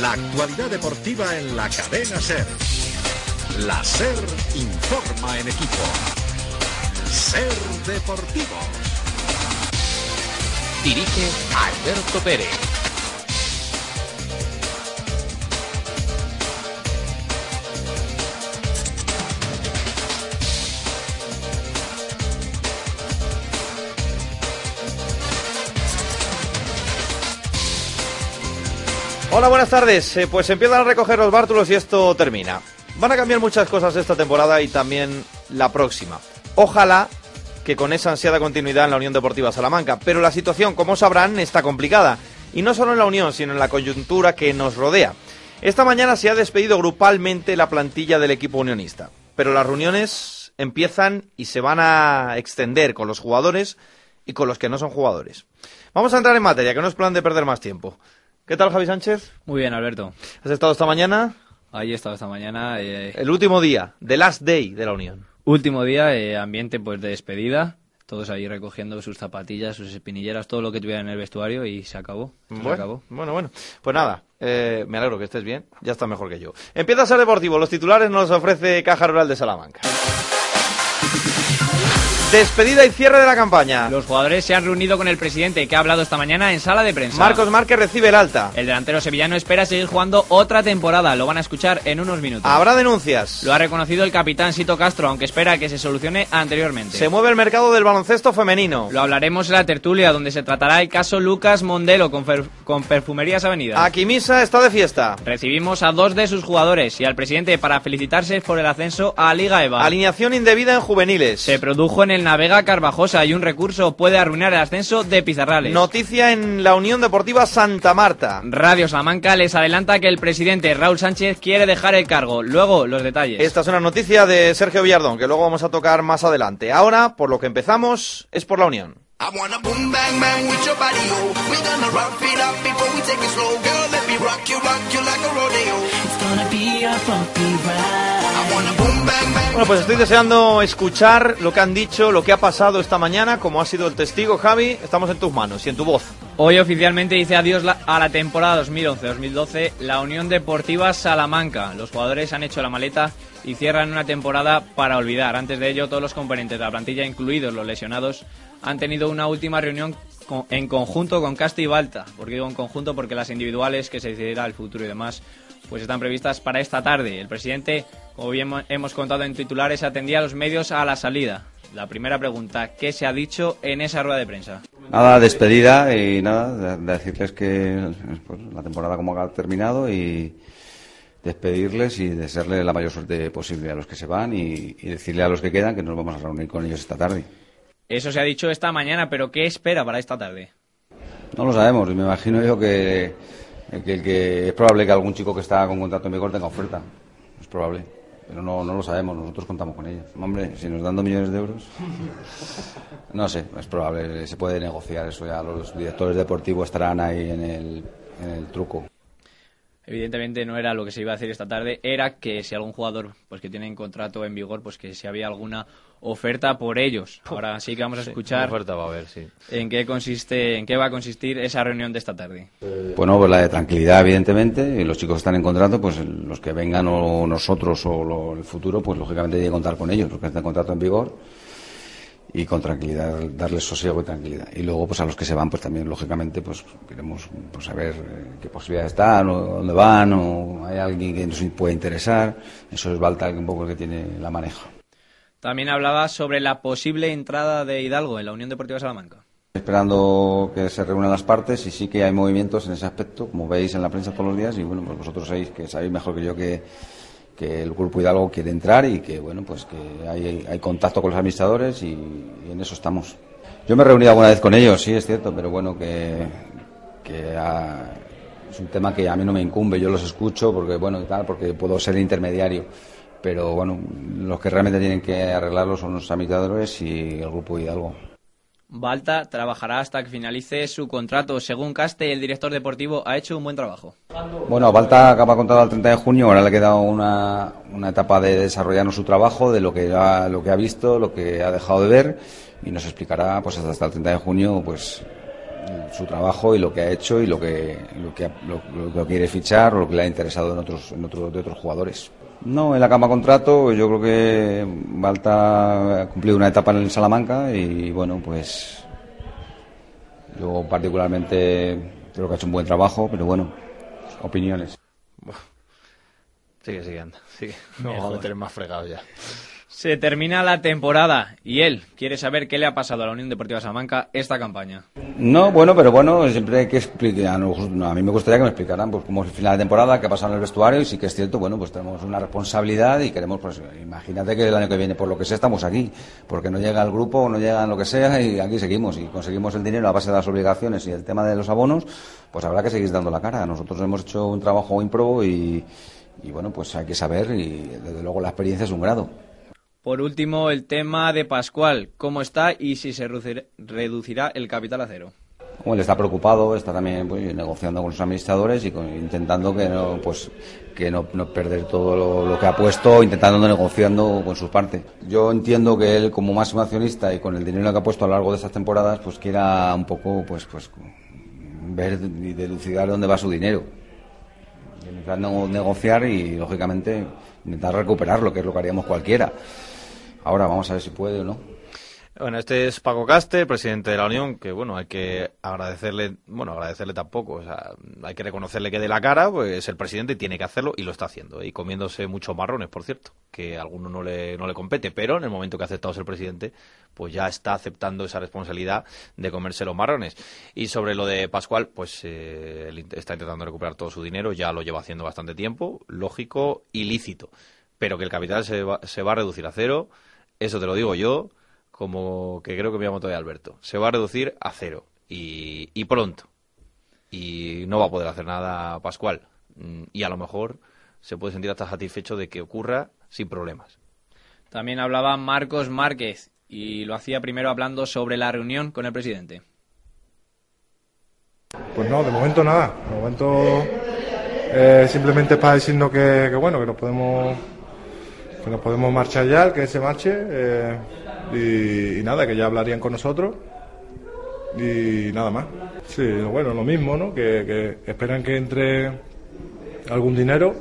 La actualidad deportiva en la cadena Ser. La Ser informa en equipo. Ser Deportivo. Dirige Alberto Pérez. Hola, buenas tardes. Eh, pues empiezan a recoger los bártulos y esto termina. Van a cambiar muchas cosas esta temporada y también la próxima. Ojalá que con esa ansiada continuidad en la Unión Deportiva Salamanca, pero la situación, como sabrán, está complicada. Y no solo en la Unión, sino en la coyuntura que nos rodea. Esta mañana se ha despedido grupalmente la plantilla del equipo unionista, pero las reuniones empiezan y se van a extender con los jugadores y con los que no son jugadores. Vamos a entrar en materia, que no es plan de perder más tiempo. ¿Qué tal, Javi Sánchez? Muy bien, Alberto. ¿Has estado esta mañana? Ahí he estado esta mañana. eh, El último día, the last day de la Unión. último día, eh, ambiente pues de despedida. Todos ahí recogiendo sus zapatillas, sus espinilleras, todo lo que tuvieran en el vestuario y se acabó. Se Bueno, acabó. bueno, bueno. Pues nada, eh, me alegro que estés bien. Ya está mejor que yo. Empieza a ser deportivo. Los titulares nos los ofrece Caja Rural de Salamanca. Despedida y cierre de la campaña. Los jugadores se han reunido con el presidente que ha hablado esta mañana en sala de prensa. Marcos Márquez recibe el alta. El delantero sevillano espera seguir jugando otra temporada. Lo van a escuchar en unos minutos. Habrá denuncias. Lo ha reconocido el capitán Sito Castro, aunque espera que se solucione anteriormente. Se mueve el mercado del baloncesto femenino. Lo hablaremos en la tertulia, donde se tratará el caso Lucas Mondelo con, con Perfumerías Avenida. Aquimisa está de fiesta. Recibimos a dos de sus jugadores y al presidente para felicitarse por el ascenso a Liga EVA. Alineación indebida en juveniles. Se produjo en el Navega Carvajosa y un recurso puede arruinar el ascenso de Pizarrales. Noticia en la Unión Deportiva Santa Marta. Radio Salamanca les adelanta que el presidente Raúl Sánchez quiere dejar el cargo. Luego los detalles. Esta es una noticia de Sergio Villardón que luego vamos a tocar más adelante. Ahora, por lo que empezamos, es por la Unión. I wanna boom Bueno, pues estoy deseando escuchar lo que han dicho, lo que ha pasado esta mañana, como ha sido el testigo, Javi. Estamos en tus manos y en tu voz. Hoy oficialmente dice adiós a la temporada 2011-2012 la Unión Deportiva Salamanca. Los jugadores han hecho la maleta y cierran una temporada para olvidar. Antes de ello, todos los componentes de la plantilla, incluidos los lesionados, han tenido una última reunión en conjunto con Casti y Balta. ¿Por qué digo en conjunto? Porque las individuales, que se decidirá el futuro y demás, pues están previstas para esta tarde. El presidente, como bien mo- hemos contado en titulares, atendía a los medios a la salida. La primera pregunta, ¿qué se ha dicho en esa rueda de prensa? Nada, despedida y nada, de, de decirles que pues, la temporada como ha terminado y despedirles y desearle la mayor suerte posible a los que se van y, y decirle a los que quedan que nos vamos a reunir con ellos esta tarde. Eso se ha dicho esta mañana, pero ¿qué espera para esta tarde? No lo sabemos, me imagino yo que, que, que es probable que algún chico que está con contrato en vigor tenga oferta. Es probable, pero no, no lo sabemos, nosotros contamos con ellos. Hombre, si nos dan dos millones de euros, no sé, es probable, se puede negociar eso ya. Los directores deportivos estarán ahí en el, en el truco. Evidentemente no era lo que se iba a hacer esta tarde, era que si algún jugador pues que tiene contrato en vigor, pues que si había alguna oferta por ellos. Ahora sí que vamos a escuchar oferta va a haber, sí. en qué consiste, en qué va a consistir esa reunión de esta tarde. Bueno, pues la de tranquilidad, evidentemente, y los chicos que están en contrato, pues los que vengan o nosotros o lo- el futuro, pues lógicamente hay que contar con ellos, los que están en contrato en vigor, y con tranquilidad, darles sosiego y tranquilidad. Y luego, pues a los que se van, pues también, lógicamente, pues queremos pues, saber eh, qué posibilidades están, o dónde van, o hay alguien que nos puede interesar. Eso es Balta un poco el que tiene la maneja. También hablaba sobre la posible entrada de Hidalgo en la Unión Deportiva Salamanca. Esperando que se reúnan las partes y sí que hay movimientos en ese aspecto, como veis en la prensa todos los días, y bueno, pues vosotros sabéis que sabéis mejor que yo que, que el Grupo Hidalgo quiere entrar y que bueno, pues que hay, hay contacto con los administradores y, en eso estamos. Yo me he reunido alguna vez con ellos, sí, es cierto, pero bueno, que, que, ah, es un tema que a mí no me incumbe, yo los escucho porque, bueno, tal, porque puedo ser intermediario. Pero bueno, los que realmente tienen que arreglarlo son los administradores y el grupo Hidalgo. Balta trabajará hasta que finalice su contrato. Según Caste, el director deportivo ha hecho un buen trabajo. Bueno, Balta acaba contrato el 30 de junio, ahora le queda una, una etapa de desarrollar su trabajo, de lo que, ha, lo que ha visto, lo que ha dejado de ver, y nos explicará pues hasta el 30 de junio pues su trabajo y lo que ha hecho y lo que, lo que, lo, lo que quiere fichar o lo que le ha interesado en otros, en otros, de otros jugadores. No, en la cama contrato, yo creo que Balta ha cumplido una etapa en el Salamanca y bueno, pues yo particularmente creo que ha hecho un buen trabajo, pero bueno, opiniones. Sigue, sigue, anda, sigue. No, vamos a meter más fregado ya. Se termina la temporada y él quiere saber qué le ha pasado a la Unión Deportiva Salamanca esta campaña. No, bueno, pero bueno, siempre hay que explicar. A mí me gustaría que me explicaran pues, cómo es el final de temporada, qué ha pasado en el vestuario y sí que es cierto, bueno, pues tenemos una responsabilidad y queremos, pues imagínate que el año que viene, por lo que sea, estamos aquí, porque no llega el grupo, no llega lo que sea y aquí seguimos y conseguimos el dinero a base de las obligaciones y el tema de los abonos, pues habrá que seguir dando la cara. Nosotros hemos hecho un trabajo improbo y, y bueno, pues hay que saber y desde luego la experiencia es un grado. Por último, el tema de Pascual, cómo está y si se reducirá el capital a cero. Bueno, él está preocupado, está también pues, negociando con los administradores y con, intentando que no, pues, que no, no perder todo lo, que ha puesto, intentando negociando con su parte. Yo entiendo que él, como máximo accionista y con el dinero que ha puesto a lo largo de estas temporadas, pues quiera un poco, pues, pues ver y delucidar dónde va su dinero. Intentar negociar y, lógicamente, intentar recuperarlo, que es lo que haríamos cualquiera. Ahora vamos a ver si puede o no. Bueno, este es Paco Caste, presidente de la Unión, que bueno, hay que agradecerle, bueno, agradecerle tampoco, o sea, hay que reconocerle que de la cara, pues el presidente tiene que hacerlo y lo está haciendo, y comiéndose muchos marrones, por cierto, que a alguno no le, no le compete, pero en el momento que ha aceptado ser presidente, pues ya está aceptando esa responsabilidad de comerse los marrones. Y sobre lo de Pascual, pues eh, está intentando recuperar todo su dinero, ya lo lleva haciendo bastante tiempo, lógico, ilícito, pero que el capital se va, se va a reducir a cero, eso te lo digo yo, como que creo que me llamo todavía Alberto. Se va a reducir a cero y, y pronto. Y no va a poder hacer nada Pascual. Y a lo mejor se puede sentir hasta satisfecho de que ocurra sin problemas. También hablaba Marcos Márquez y lo hacía primero hablando sobre la reunión con el presidente. Pues no, de momento nada. De momento eh, simplemente es para decirnos que, que bueno, que nos podemos que nos podemos marchar ya, que se marche eh, y, nada, que ya hablarían con nosotros y nada más. Sí, bueno, lo mismo, ¿no? Que, esperan que entre algún dinero,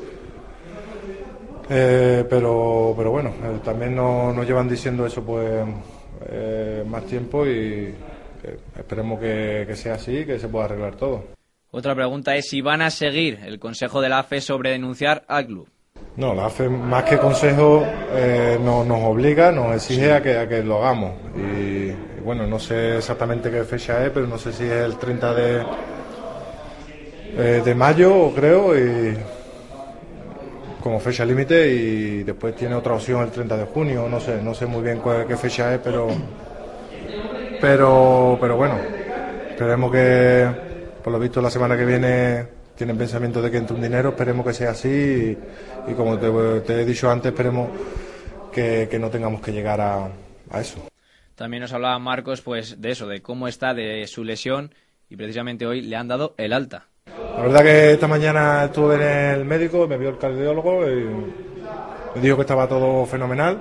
eh, pero, pero bueno, eh, también nos, nos, llevan diciendo eso pues eh, más tiempo y esperemos que, que sea así, que se pueda arreglar todo. Otra pregunta es si van a seguir el consejo de la AFE sobre denunciar al club. No, la AFE más que consejo eh, no, nos obliga, nos exige a que, a que lo hagamos. Y, bueno, no sé exactamente qué fecha es, pero no sé si es el 30 de, eh, de mayo, creo, y como fecha límite y después tiene otra opción el 30 de junio, no sé, no sé muy bien cuál, qué fecha es, pero pero pero bueno, esperemos que por lo visto la semana que viene tienen pensamiento de que entre un dinero, esperemos que sea así y, y como te, te, he dicho antes, esperemos que, que no tengamos que llegar a, a, eso. También nos hablaba Marcos pues de eso, de cómo está de su lesión y precisamente hoy le han dado el alta. La verdad que esta mañana estuve en el médico, me vio el cardiólogo y me dijo que estaba todo fenomenal,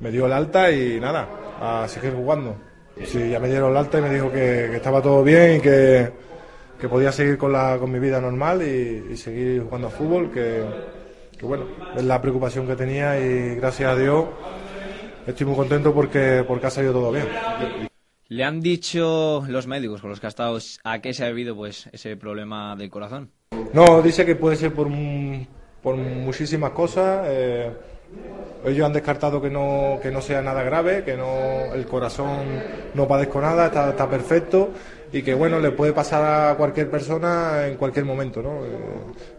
me dio el alta y nada, a seguir jugando. Sí, ya me dieron el alta y me dijo que, que estaba todo bien y que que podía seguir con, la, con mi vida normal y, y seguir jugando a fútbol, que, que, bueno, es la preocupación que tenía y gracias a Dios estoy muy contento porque, porque ha salido todo bien. ¿Le han dicho los médicos con los que ha estado a qué se ha debido pues, ese problema del corazón? No, dice que puede ser por, por muchísimas cosas. Eh, ellos han descartado que no, que no sea nada grave, que no el corazón no padezco nada, está, está perfecto y que bueno le puede pasar a cualquier persona en cualquier momento ¿no? Eh,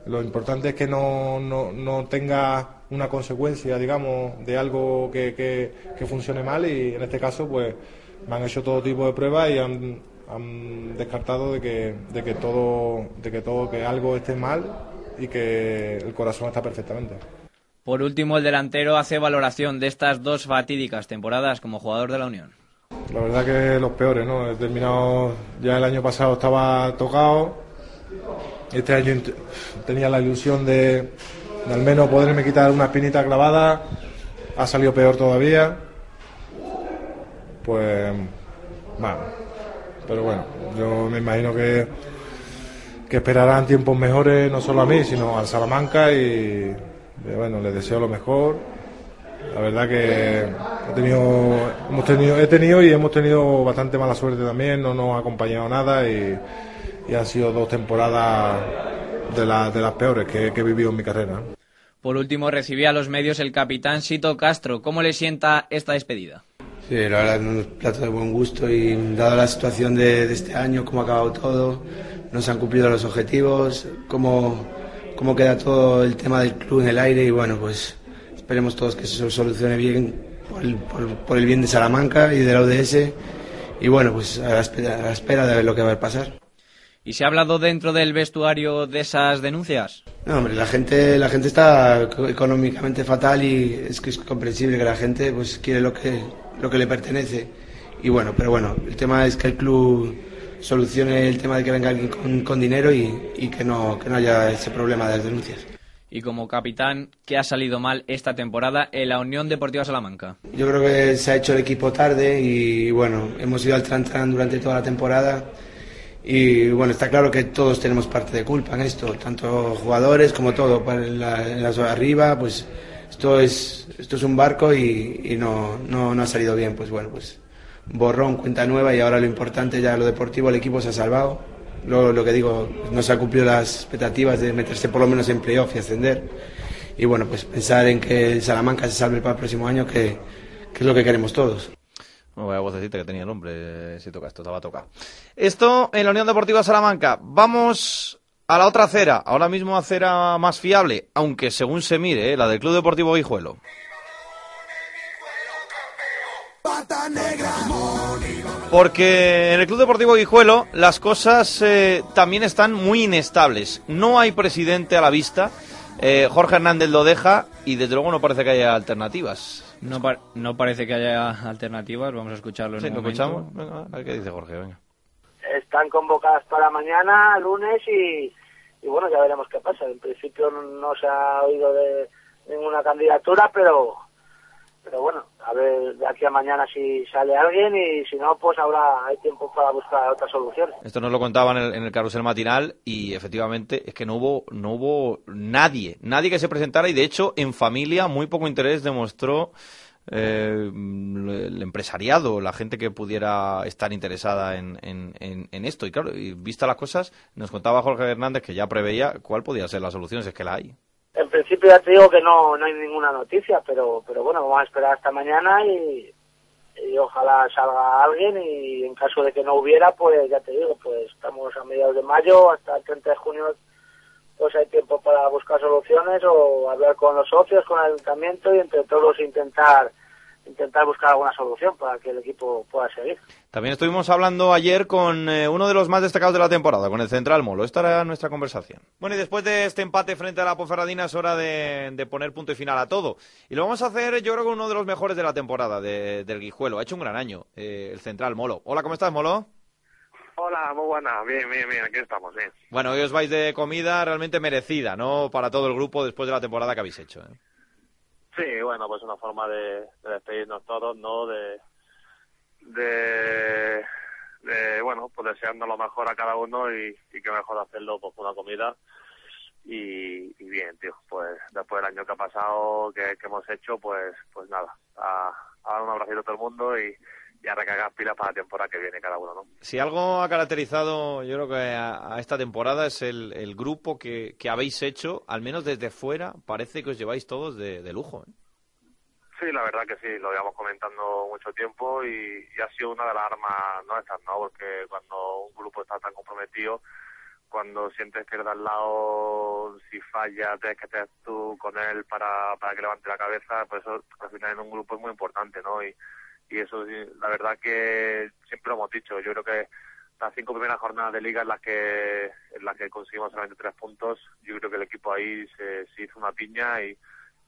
lo importante es que no, no, no, tenga una consecuencia digamos de algo que, que, que, funcione mal y en este caso pues me han hecho todo tipo de pruebas y han, han descartado de que, de que todo, de que todo, que algo esté mal y que el corazón está perfectamente. Por último, el delantero hace valoración de estas dos fatídicas temporadas como jugador de la Unión. La verdad que los peores, ¿no? He terminado, ya el año pasado estaba tocado, este año tenía la ilusión de, al menos poderme quitar una espinita clavada, ha salido peor todavía, pues, bueno, pero bueno, yo me imagino que, que esperarán tiempos mejores, no solo a mí, sino al Salamanca y bueno, les deseo lo mejor. La verdad que he tenido, hemos tenido, he tenido y hemos tenido bastante mala suerte también, no nos ha acompañado nada y, y han sido dos temporadas de, la- de las peores que, que he vivido en mi carrera. Por último, recibía a los medios el capitán Sito Castro. ¿Cómo le sienta esta despedida? Sí, la verdad, un plato de buen gusto y dado la situación de, de este año, cómo ha acabado todo, nos han cumplido los objetivos, cómo, cómo queda todo el tema del club en el aire y bueno, pues esperemos todos que se solucione bien por el, por- por el bien de Salamanca y de la ODS y bueno, pues a la espera, a la espera de ver lo que va a pasar. ¿Y se ha hablado dentro del vestuario de esas denuncias? No, hombre, la gente, la gente está eco- económicamente fatal y es que es comprensible que la gente pues quiere lo que, lo que le pertenece. Y bueno, pero bueno, el tema es que el club solucione el tema de que venga alguien con, con dinero y, y que, no, que no haya ese problema de las denuncias. Y como capitán, ¿qué ha salido mal esta temporada en la Unión Deportiva Salamanca? Yo creo que se ha hecho el equipo tarde y bueno, hemos ido al tran durante toda la temporada. Y bueno, está claro que todos tenemos parte de culpa en esto, tanto jugadores como todo, para la, la zona arriba, pues esto es, esto es un barco y, y no, no, no ha salido bien, pues bueno, pues borrón, cuenta nueva y ahora lo importante ya lo deportivo, el equipo se ha salvado, lo, lo que digo, no se han cumplido las expectativas de meterse por lo menos en playoff y ascender y bueno, pues pensar en que el Salamanca se salve para el próximo año, que, que es lo que queremos todos. No, vaya vocecita que tenía el hombre, si toca esto, estaba tocado. Esto en la Unión Deportiva Salamanca. Vamos a la otra acera, ahora mismo acera más fiable, aunque según se mire, ¿eh? la del Club Deportivo Guijuelo. Porque en el Club Deportivo Guijuelo las cosas eh, también están muy inestables. No hay presidente a la vista. Eh, Jorge Hernández lo deja y desde luego no parece que haya alternativas. No, par- no parece que haya alternativas, vamos a escucharlo en Sí, un lo momento. escuchamos. Venga, a ver qué dice Jorge, venga. están convocadas para mañana, lunes, y, y bueno, ya veremos qué pasa. En principio no, no se ha oído de ninguna candidatura, pero pero bueno, a ver de aquí a mañana si sale alguien y si no, pues habrá hay tiempo para buscar otras soluciones. Esto nos lo contaban en el, en el carrusel matinal y efectivamente es que no hubo, no hubo nadie, nadie que se presentara y de hecho en familia muy poco interés demostró eh, el empresariado, la gente que pudiera estar interesada en- en esto. Y claro, y vista las cosas, nos contaba Jorge Hernández que ya preveía cuál podía ser la solución, si es que la hay. En principio ya te digo que no, no hay ninguna noticia, pero pero bueno, vamos a esperar hasta mañana y, y ojalá salga alguien y en caso de que no hubiera, pues ya te digo, pues estamos a mediados de mayo, hasta el 30 de junio pues hay tiempo para buscar soluciones o hablar con los socios, con el ayuntamiento y entre todos intentar intentar buscar alguna solución para que el equipo pueda seguir. También estuvimos hablando ayer con eh, uno de los más destacados de la temporada, con el Central Molo. Esta era nuestra conversación. Bueno, y después de este empate frente a la Ponferradina es hora de, de poner punto y final a todo. Y lo vamos a hacer, yo creo que uno de los mejores de la temporada de- del Guijuelo. Ha hecho un gran año, eh, el Central Molo. Hola, ¿cómo estás, Molo? Hola, muy buena. Bien, bien, bien, aquí estamos, bien. Bueno, hoy os vais de comida realmente merecida, ¿no? Para todo el grupo después de la temporada que habéis hecho. ¿eh? Sí, bueno, pues una forma de, de despedirnos todos, ¿no? De, de, de, bueno, pues deseando lo mejor a cada uno y, que mejor hacerlo pues una comida. Y, y bien, tío, pues después del año que ha pasado, que, que hemos hecho, pues pues nada, a, dar un abracito a todo el mundo y, y a recargar pilas para la temporada que viene cada uno, ¿no? Si algo ha caracterizado, yo creo que a, a esta temporada es el, el grupo que, que habéis hecho, al menos desde fuera, parece que os lleváis todos de, de lujo. ¿eh? Sí, la verdad que sí, lo llevamos comentando mucho tiempo y, y ha sido una de las armas nuestras, ¿no? Porque cuando un grupo está tan comprometido, cuando sientes que el de al lado, si falla, tienes que estar tú con él para, para que levante la cabeza, pues eso al final en un grupo es muy importante, ¿no? Y, y eso la verdad que siempre lo hemos dicho, yo creo que las cinco primeras jornadas de liga en las que en las que conseguimos solamente tres puntos, yo creo que el equipo ahí se, se hizo una piña y,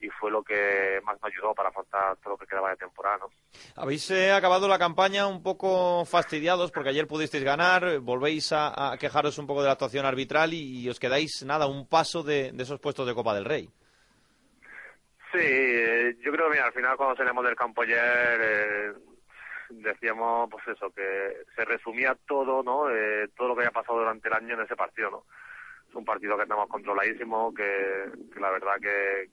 y fue lo que más me ayudó para afrontar todo lo que quedaba de temporada. ¿no? Habéis eh, acabado la campaña un poco fastidiados porque ayer pudisteis ganar, volvéis a, a quejaros un poco de la actuación arbitral y, os quedáis, nada, un paso de esos puestos de Copa del Rey. Sí, eh, yo creo que al final cuando salimos del campo ayer eh, decíamos pues eso, que se resumía todo, ¿no? Eh, todo lo que había pasado durante el año en ese partido, ¿no? Es un partido que estamos controladísimo, que, la verdad que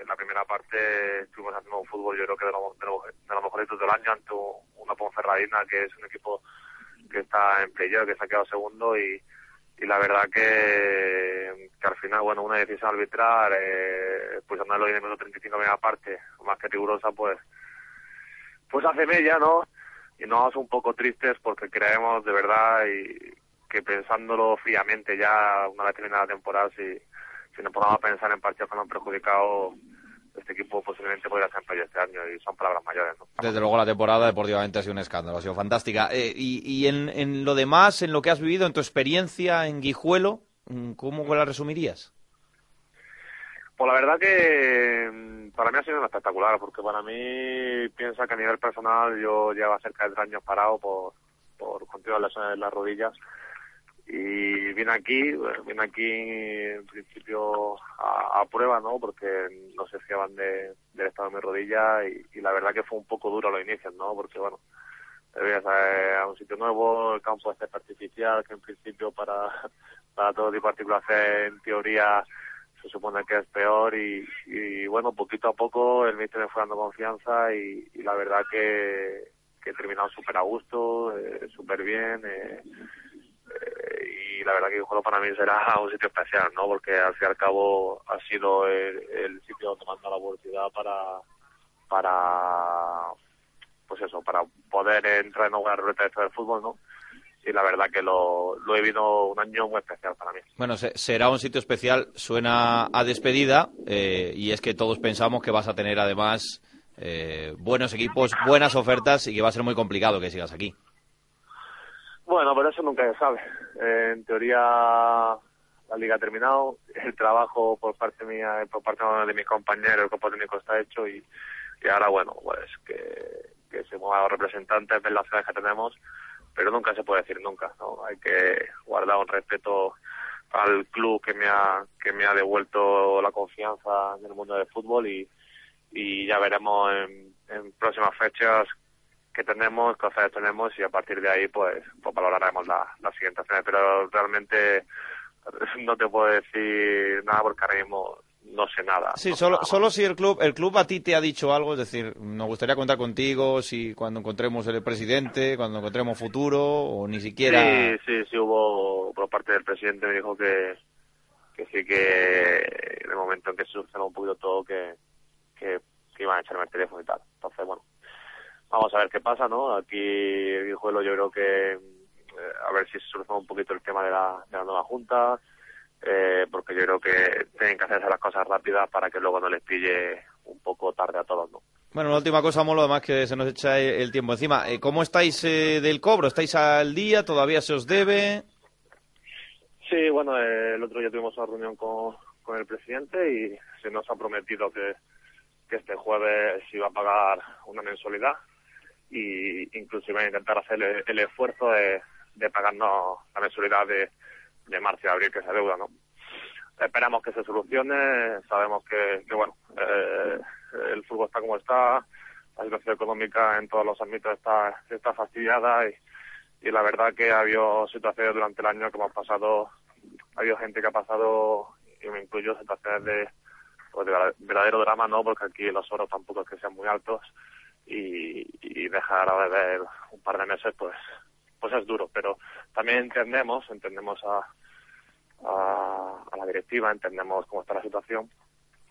en la primera parte estuvimos haciendo un fútbol yo creo que de los de lo, de lo mejoritos del año ante un- una Ponferradina que es un equipo que está en playoff, que se ha quedado segundo y, y la verdad que, que al final, bueno, una decisión arbitral, eh, pues andarlo en el minuto 35 media parte, más que rigurosa, pues, pues hace mella, ¿no? Y nos vamos un poco tristes porque creemos de verdad y que pensándolo fríamente ya una vez terminada la temporada, si, si nos ponemos a pensar en partidos que nos han perjudicado, este equipo posiblemente podría ser en playoff este año y son palabras mayores, ¿no? Desde luego la temporada deportivamente ha sido un escándalo, ha sido fantástica. Eh, y y en, en lo demás, en lo que has vivido, en tu experiencia en Guijuelo, mm, ¿cómo la resumirías? Pues la verdad que mm, para mí ha sido espectacular, porque para mí piensa que a nivel personal yo llevaba cerca de tres años parado por, por continuas lesiones en las rodillas y vine aquí, vine aquí en principio a, a prueba, ¿no? Porque no se fiaban de, del estado de mi rodilla y, y la verdad que fue un poco duro a los inicios, ¿no? Porque bueno, te vienes a, un sitio nuevo, el campo este es artificial, que en principio para, para todo tipo de articulación en teoría se supone que es peor y, y bueno, poquito a poco el míster me fue dando confianza y, y la verdad que, he terminado súper a gusto, eh, súper bien eh, y la verdad que juego para mí será un sitio especial, ¿no? Porque al fin y al cabo ha sido el, sitio donde manda la oportunidad para, para, pues eso, para poder entrar en una ruleta de del fútbol, ¿no? Y la verdad que lo, lo he vivido un año muy especial para mí. Bueno, se- será un sitio especial, suena a despedida, eh, y es que todos pensamos que vas a tener además eh, buenos equipos, buenas ofertas y que va a ser muy complicado que sigas aquí. Bueno, pero eso nunca se sabe. Eh, en teoría la liga ha terminado, el trabajo por parte mía, por parte de mis compañeros, el cuerpo técnico está hecho y, ahora bueno, pues que, que se muevan los representantes, ver las opciones que tenemos, pero nunca se puede decir nunca, ¿no? Hay que guardar un respeto al club que me ha que me ha devuelto la confianza en el mundo del fútbol y, y ya veremos en próximas fechas qué tenemos, qué opciones tenemos y a partir de ahí pues, pues valoraremos la, las siguientes opciones. Pero realmente no te puedo decir nada porque ahora mismo no sé nada. Sí, No solo, nada. solo si el club, el club a ti te ha dicho algo, es decir, nos gustaría contar contigo si cuando encontremos el presidente, cuando encontremos futuro, o ni siquiera... Sí, sí, sí hubo por parte del presidente me dijo que, que sí que en el momento en que se solucionó un poquito todo que, que, que iban a echarme el teléfono y tal. Entonces, bueno, vamos a ver qué pasa, ¿no? Aquí el Guijuelo yo creo que eh, a ver si se soluciona un poquito el tema de la, de la nueva junta, eh, porque yo creo que tienen que hacerse las cosas rápidas para que luego no les pille un poco tarde a todos, ¿no? Bueno, una última cosa, Molo, además que se nos echa el tiempo encima. Eh, ¿Cómo estáis eh, del cobro? ¿Estáis al día? ¿Todavía se os debe? Sí, bueno, eh, el otro día tuvimos una reunión con, con el presidente y se nos ha prometido que, que este jueves se iba a pagar una mensualidad iba a intentar hacer el, el esfuerzo de, de pagarnos la mensualidad de, de marzo y abril que se deuda, ¿no? Esperamos que se solucione, sabemos que, que bueno, eh, el fútbol está como está, la situación económica en todos los ámbitos está, está fastidiada y, y la verdad que ha habido situaciones durante el año que hemos pasado, ha habido gente que ha pasado, y me incluyo, situaciones de, pues de verdadero drama, ¿no? Porque aquí los oros tampoco es que sean muy altos y, y dejar a beber un par de meses, pues, pues es duro. Pero también entendemos, entendemos a, a, a la directiva, entendemos cómo está la situación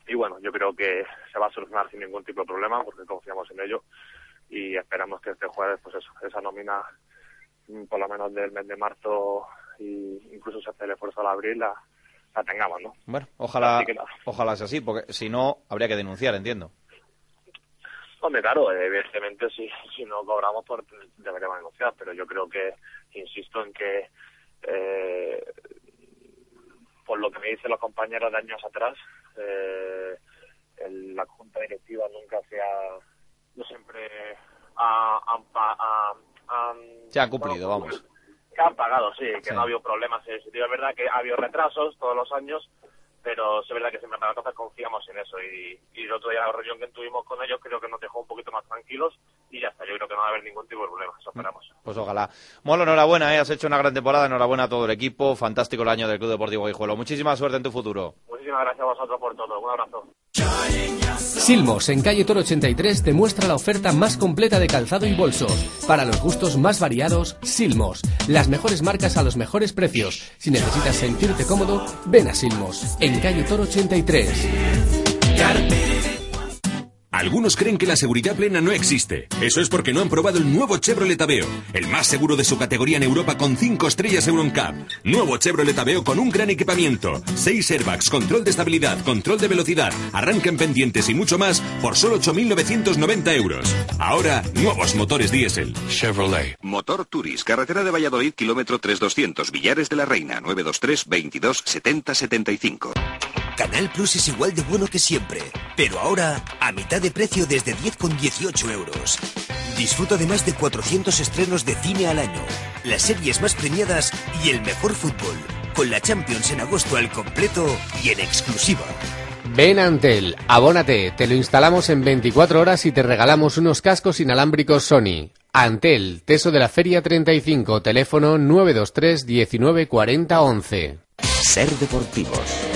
y bueno, yo creo que se va a solucionar sin ningún tipo de problema porque confiamos en ello y esperamos que este jueves, pues eso, esa nómina mm, por lo menos del mes de marzo y incluso se hace el esfuerzo al abril la, la tengamos, ¿no? Bueno, ojalá, ojalá sea así, porque si no, habría que denunciar, entiendo. Hombre, claro, evidentemente si, si no cobramos pues deberíamos negociar, pero yo creo que, insisto en que eh, por lo que me dicen los compañeros de años atrás, eh, el- la junta directiva nunca se ha, no siempre ha, han ha- han- Se ha cumplido, bueno, vamos. que han pagado, sí, que Sí. no ha habido problemas en ese sentido. Es verdad que ha habido retrasos todos los años, pero es verdad que siempre para entonces confiamos en eso. Y, y el otro día la reunión que tuvimos con ellos creo que nos dejó un poquito más tranquilos y ya está. Yo creo que no va a haber ningún tipo de problema, eso esperamos. Pues ojalá. Molo, enhorabuena, ¿eh? has hecho una gran temporada, enhorabuena a todo el equipo, fantástico el año del Club Deportivo Guijuelo. Muchísima suerte en tu futuro. Muchísimas gracias a vosotros por todo. Un abrazo. Silmos, en calle Toro 83, te muestra la oferta más completa de calzado y bolsos. Para los gustos más variados, Silmos. Las mejores marcas a los mejores precios. Si necesitas sentirte cómodo, ven a Silmos, en calle Toro 83. Algunos creen que la seguridad plena no existe. Eso es porque no han probado el nuevo Chevrolet Aveo, el más seguro de su categoría en Europa con 5 estrellas Euroncap. Nuevo Chevrolet Aveo con un gran equipamiento, 6 airbags, control de estabilidad, control de velocidad, arranque en pendientes y mucho más por solo 8.990 euros. Ahora, nuevos motores diésel. Chevrolet. Motor Turis, carretera de Valladolid, kilómetro 3200, Villares de la Reina, 923 22 70 75. Canal Plus es igual de bueno que siempre, pero ahora a mitad de precio desde 10,18 euros. Disfruta de más de 400 estrenos de cine al año, las series más premiadas y el mejor fútbol, con la Champions en agosto al completo y en exclusiva. Ven a Antel, abónate, te lo instalamos en 24 horas y te regalamos unos cascos inalámbricos Sony. Antel, Teso de la Feria 35, teléfono 923 19 40 11. Ser deportivos.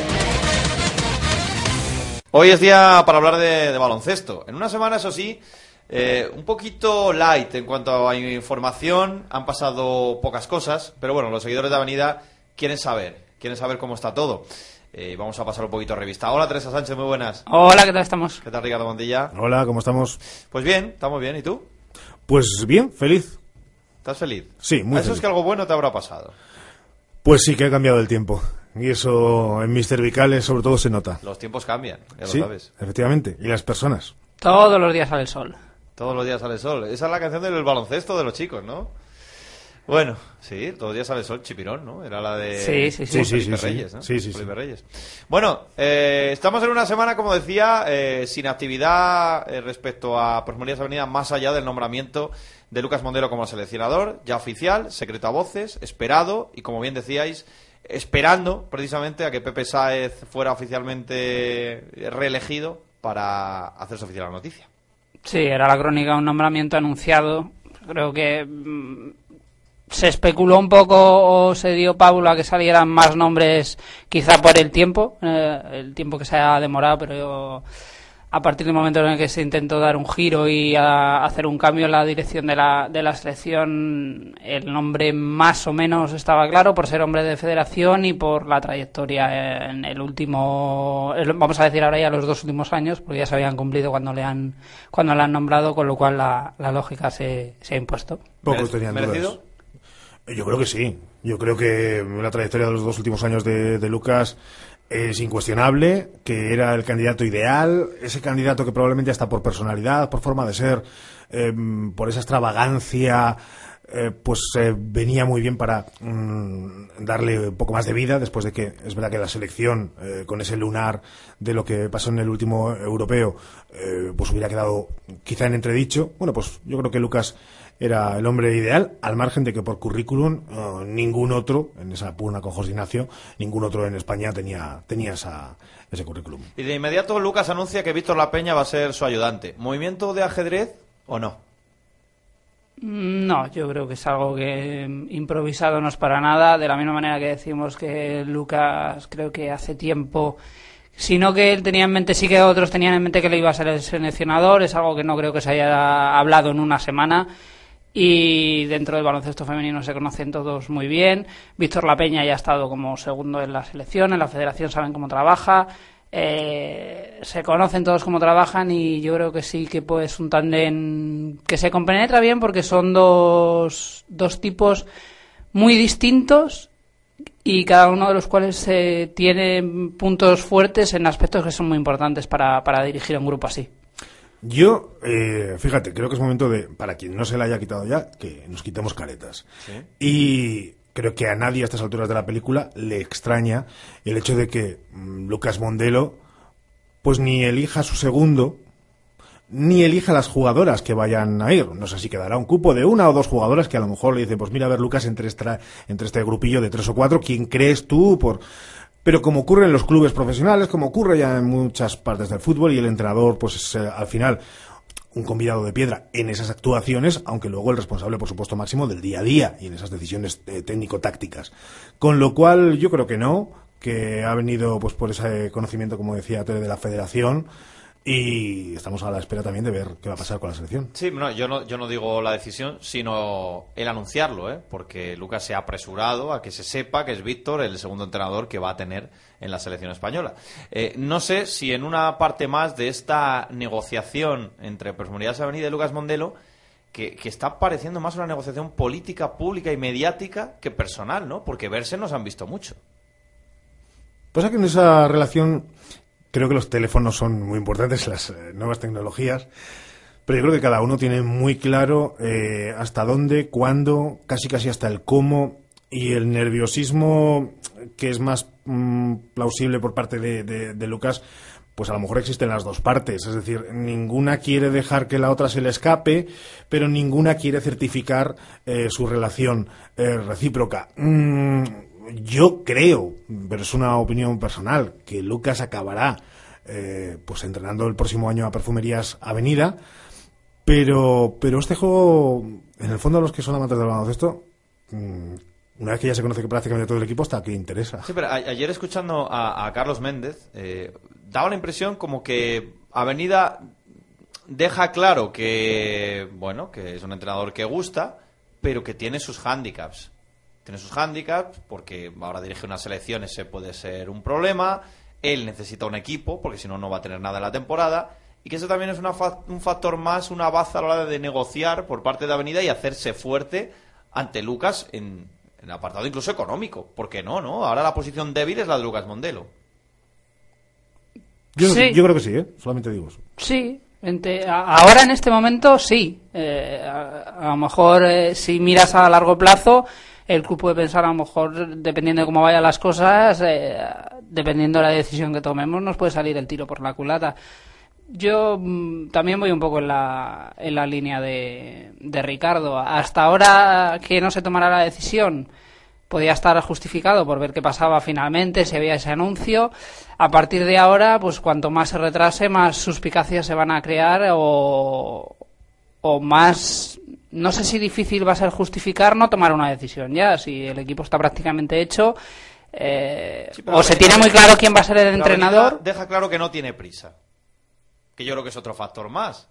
Hoy es día para hablar de, de baloncesto. En una semana, eso sí, eh, un poquito light en cuanto a información. Han pasado pocas cosas, pero bueno, los seguidores de Avenida quieren saber, quieren saber cómo está todo. Eh, vamos a pasar un poquito a revista. Hola, Teresa Sánchez, muy buenas. Hola, ¿qué tal estamos? ¿Qué tal, Ricardo Montilla? Hola, ¿cómo estamos? Pues bien, estamos bien. ¿Y tú? Pues bien, feliz. ¿Estás feliz? Sí, muy A Eso feliz. es que algo bueno te habrá pasado. Pues sí, que ha cambiado el tiempo. Y eso en mis cervicales sobre todo se nota. Los tiempos cambian, ya Sí, lo sabes. efectivamente. Y las personas. Todos los días sale el sol. Todos los días sale el sol. Esa es la canción del baloncesto de los chicos, ¿no? Bueno, sí, todos los días sale el sol, chipirón, ¿no? Era la de Sí, sí, sí. Sí, sí, Felipe sí, sí. Reyes, ¿no? Sí, sí, Reyes. Bueno, eh, estamos en una semana, como decía, eh, sin actividad eh, respecto a Prosmerías Avenida, más allá del nombramiento de Lucas Mondelo como seleccionador, ya oficial, secreto a voces, esperado y, como bien decíais, esperando precisamente a que Pepe Sáez fuera oficialmente reelegido para hacerse oficial la noticia. Sí, era la crónica un nombramiento anunciado. Creo que mm, se especuló un poco o se dio Pablo a que salieran más nombres, quizá por el tiempo, eh, el tiempo que se ha demorado, pero yo, a partir del momento en el que se intentó dar un giro y a- hacer un cambio en la dirección de la, de la selección, el nombre más o menos estaba claro por ser hombre de federación y por la trayectoria en el último, vamos a decir ahora ya los dos últimos años, porque ya se habían cumplido cuando le han, cuando le han nombrado, con lo cual la, la lógica se, se ha impuesto. Pocos tenían dudas. Yo creo que sí. Yo creo que la trayectoria de los dos últimos años de, de Lucas es incuestionable, que era el candidato ideal, ese candidato que probablemente hasta por personalidad, por forma de ser, eh, por esa extravagancia, eh, pues eh, venía muy bien para mm, darle un poco más de vida después de que es verdad que la selección eh, con ese lunar de lo que pasó en el último europeo pues hubiera quedado quizá en entredicho. Bueno pues yo creo que Lucas era el hombre ideal al margen de que por currículum eh, ningún otro en esa pugna con José Ignacio ningún otro en España tenía tenía esa, ese currículum Y de inmediato Lucas anuncia que Víctor La Peña va a ser su ayudante. ¿Movimiento de ajedrez o no? No, yo creo que es algo que mm, improvisado no es para nada, de la misma manera que decimos que Lucas creo que hace tiempo, sino que él tenía en mente, sí que otros tenían en mente que le iba a ser el seleccionador, es algo que no creo que se haya hablado en una semana y dentro del baloncesto femenino se conocen todos muy bien. Víctor La Peña ya ha estado como segundo en la selección, en la federación saben cómo trabaja. Eh, se conocen todos cómo trabajan y yo creo que sí que pues un tándem que se compenetra bien porque son dos, dos tipos muy distintos y cada uno de los cuales eh, tiene puntos fuertes en aspectos que son muy importantes para, para dirigir a un grupo así. Yo, eh, fíjate, creo que es momento de, para quien no se la haya quitado ya, que nos quitemos caretas. Y creo que a nadie a estas alturas de la película le extraña el hecho de que mm, Lucas Mondelo, pues ni elija su segundo, ni elija las jugadoras que vayan a ir. No sé si quedará un cupo de una o dos jugadoras que a lo mejor le dicen, pues mira, a ver, Lucas, entre, esta- entre este grupillo de tres o cuatro, ¿quién crees tú por...? Pero como ocurre en los clubes profesionales, como ocurre ya en muchas partes del fútbol, y el entrenador, pues es, eh, al final, un convidado de piedra en esas actuaciones, aunque luego el responsable, por supuesto, máximo del día a día y en esas decisiones eh, técnico-tácticas. Con lo cual, yo creo que no, que ha venido pues por ese conocimiento, como decía Tere, de la federación, y estamos a la espera también de ver qué va a pasar con la selección. Sí, no, yo no, yo no digo la decisión, sino el anunciarlo, ¿eh? porque Lucas se ha apresurado a que se sepa que es Víctor el segundo entrenador que va a tener en la selección española. Eh, no sé si en una parte más de esta negociación entre Personalidades Avenida y Lucas Mondelo, que, que está pareciendo más una negociación política, pública y mediática que personal, ¿no? Porque verse nos han visto mucho. Pasa que en esa relación creo que los teléfonos son muy importantes, las eh, nuevas tecnologías, pero yo creo que cada uno tiene muy claro eh, hasta dónde, cuándo, casi casi hasta el cómo y el nerviosismo que es más mm, plausible por parte de, Lucas. Pues a lo mejor existen las dos partes, es decir, ninguna quiere dejar que la otra se le escape, pero ninguna quiere certificar eh, su relación eh, recíproca. Mm, yo creo, pero es una opinión personal, que Lucas acabará eh, pues entrenando el próximo año a Perfumerías Avenida, pero, pero este juego, en el fondo, a los que son amantes del baloncesto, mm, una vez que ya se conoce que prácticamente todo el equipo está que interesa. Ayer escuchando a, a Carlos Méndez, eh, daba la impresión como que Avenida deja claro que, bueno, que es un entrenador que gusta, pero que tiene sus hándicaps. Tiene sus hándicaps porque ahora dirige unas selección, ese puede ser un problema. Él necesita un equipo, porque si no, no va a tener nada en la temporada. Y que eso también es una fa- un factor más, una baza a la hora de negociar por parte de Avenida y hacerse fuerte ante Lucas en, en el apartado incluso económico. ¿Por qué no, no? Ahora la posición débil es la de Lucas Mondelo. Yo, Sí. yo creo que sí, ¿eh? solamente digo eso. Sí, ente- a- ahora en este momento sí. Eh, a, a lo mejor eh, si miras a largo plazo, el club puede pensar a lo mejor, dependiendo de cómo vayan las cosas, eh, dependiendo de la decisión que tomemos, nos puede salir el tiro por la culata. Yo mm, también voy un poco en la, en la línea de, de Ricardo. Hasta ahora que no se tomará la decisión, podía estar justificado por ver qué pasaba finalmente, si había ese anuncio. A partir de ahora, pues cuanto más se retrase, más suspicacias se van a crear o, o más, no sé si difícil va a ser justificar no tomar una decisión ya, si el equipo está prácticamente hecho. eh, o se tiene muy claro quién va a ser el entrenador. Deja claro que no tiene prisa. Que yo creo que es otro factor más.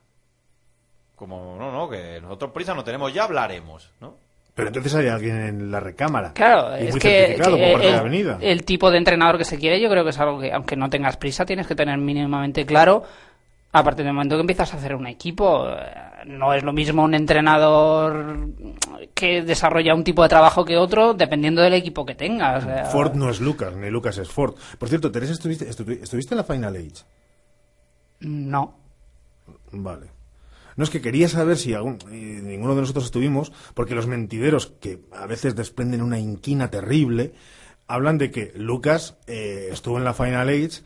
Como, no, no, que nosotros prisa no tenemos, ya hablaremos, ¿no? Pero entonces hay alguien en la recámara. Claro, y es muy que, certificado que por parte de el, la avenida. el tipo de entrenador que se quiere, yo creo que es algo que, aunque no tengas prisa, tienes que tener mínimamente claro. A partir del momento que empiezas a hacer un equipo, eh, no es lo mismo un entrenador que desarrolla un tipo de trabajo que otro, dependiendo del equipo que tengas. Ford no es Lucas, ni Lucas es Ford. Por cierto, Teresa, ¿estuviste, estu- estuviste en la Final Age? No. Vale. No es que quería saber si algún, eh, ninguno de nosotros estuvimos, porque los mentideros, que a veces desprenden una inquina terrible, hablan de que Lucas eh, estuvo en la Final Age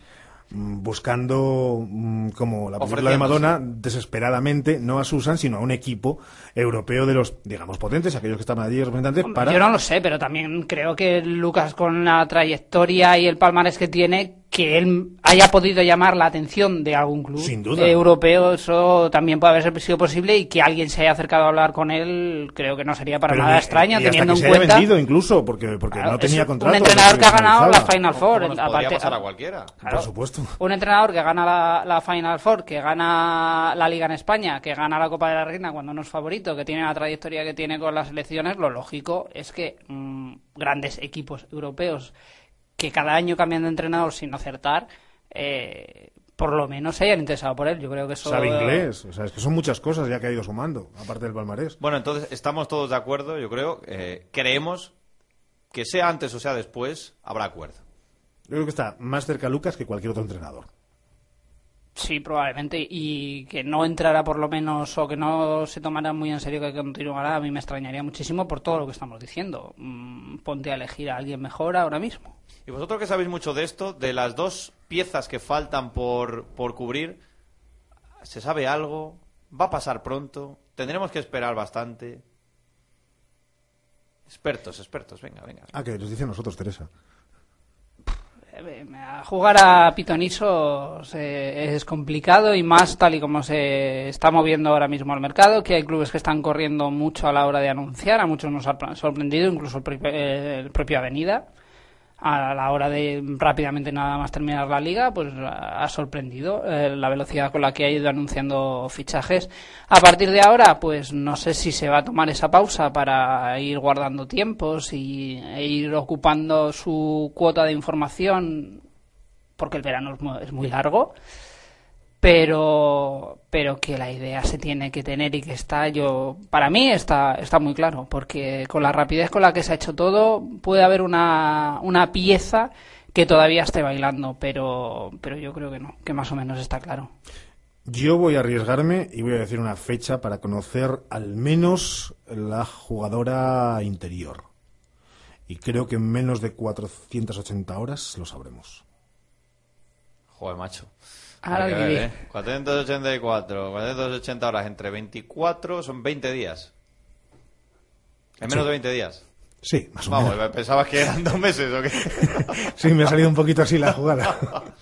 buscando, mm, como la película de. Madonna, desesperadamente, no a Susan, sino a un equipo europeo de los, digamos, potentes, aquellos que estaban allí representantes, para... Yo no lo sé, pero también creo que Lucas, con la trayectoria y el palmarés que tiene, que él haya podido llamar la atención de algún club Sin duda. europeo, eso también puede haber sido posible y que alguien se haya acercado a hablar con él, creo que no sería para Pero nada ni- extraño, y hasta teniendo que en se haya cuenta. vendido incluso, porque, porque Claro, no tenía un contrato. entrenador que ha ganado la. Final Four. Nos aparte- pasar a cualquiera. Claro. Por supuesto. Un entrenador que gana la, la Final Four, que gana la Liga en España, que gana la Copa de la Reina cuando no es favorito, que tiene la trayectoria que tiene con las selecciones, lo lógico es que mm, grandes equipos europeos que cada año cambian de entrenador sin acertar, eh, por lo menos se hayan interesado por él. Yo creo que eso. Sabe inglés, o sea, es que son muchas cosas ya que ha ido sumando, aparte del palmarés. Bueno, entonces estamos todos de acuerdo, yo creo. eh, creemos que sea antes o sea después, habrá acuerdo. Yo creo que está más cerca Lucas que cualquier otro entrenador. Sí, probablemente. Y que no entrara por lo menos o que no se tomara muy en serio que continuará, a mí me extrañaría muchísimo por todo lo que estamos diciendo. Mm, ponte a elegir a alguien mejor ahora mismo. Y vosotros que sabéis mucho de esto, de las dos piezas que faltan por, por cubrir, ¿se sabe algo? ¿Va a pasar pronto? ¿Tendremos que esperar bastante? Expertos, expertos, venga, venga. Ah, que nos dicen nosotros, Teresa. Eh, jugar a pitonisos eh, es complicado y más tal y como se está moviendo ahora mismo el mercado, que hay clubes que están corriendo mucho a la hora de anunciar, a muchos nos ha sorprendido, incluso el, el propio Avenida, a la hora de rápidamente nada más terminar la liga, pues ha sorprendido eh, la velocidad con la que ha ido anunciando fichajes. A partir de ahora, pues no sé si se va a tomar esa pausa para ir guardando tiempos y, e ir ocupando su cuota de información, porque el verano es muy, es muy largo. Pero, pero que la idea se tiene que tener y que está, yo, para mí está, está muy claro, porque con la rapidez con la que se ha hecho todo, puede haber una, una pieza que todavía esté bailando, pero, pero yo creo que no, que más o menos está claro. Yo voy a arriesgarme y voy a decir una fecha para conocer al menos la jugadora interior. Y creo que en menos de 480 horas lo sabremos. Joder, macho. Ahora ver, diré. ¿eh? 484, 480 horas entre 24 son 20 días. En menos Sí. de 20 días. Sí, más o Vamos, menos. pensabas que eran dos meses o qué. Sí, me ha salido un poquito así la jugada.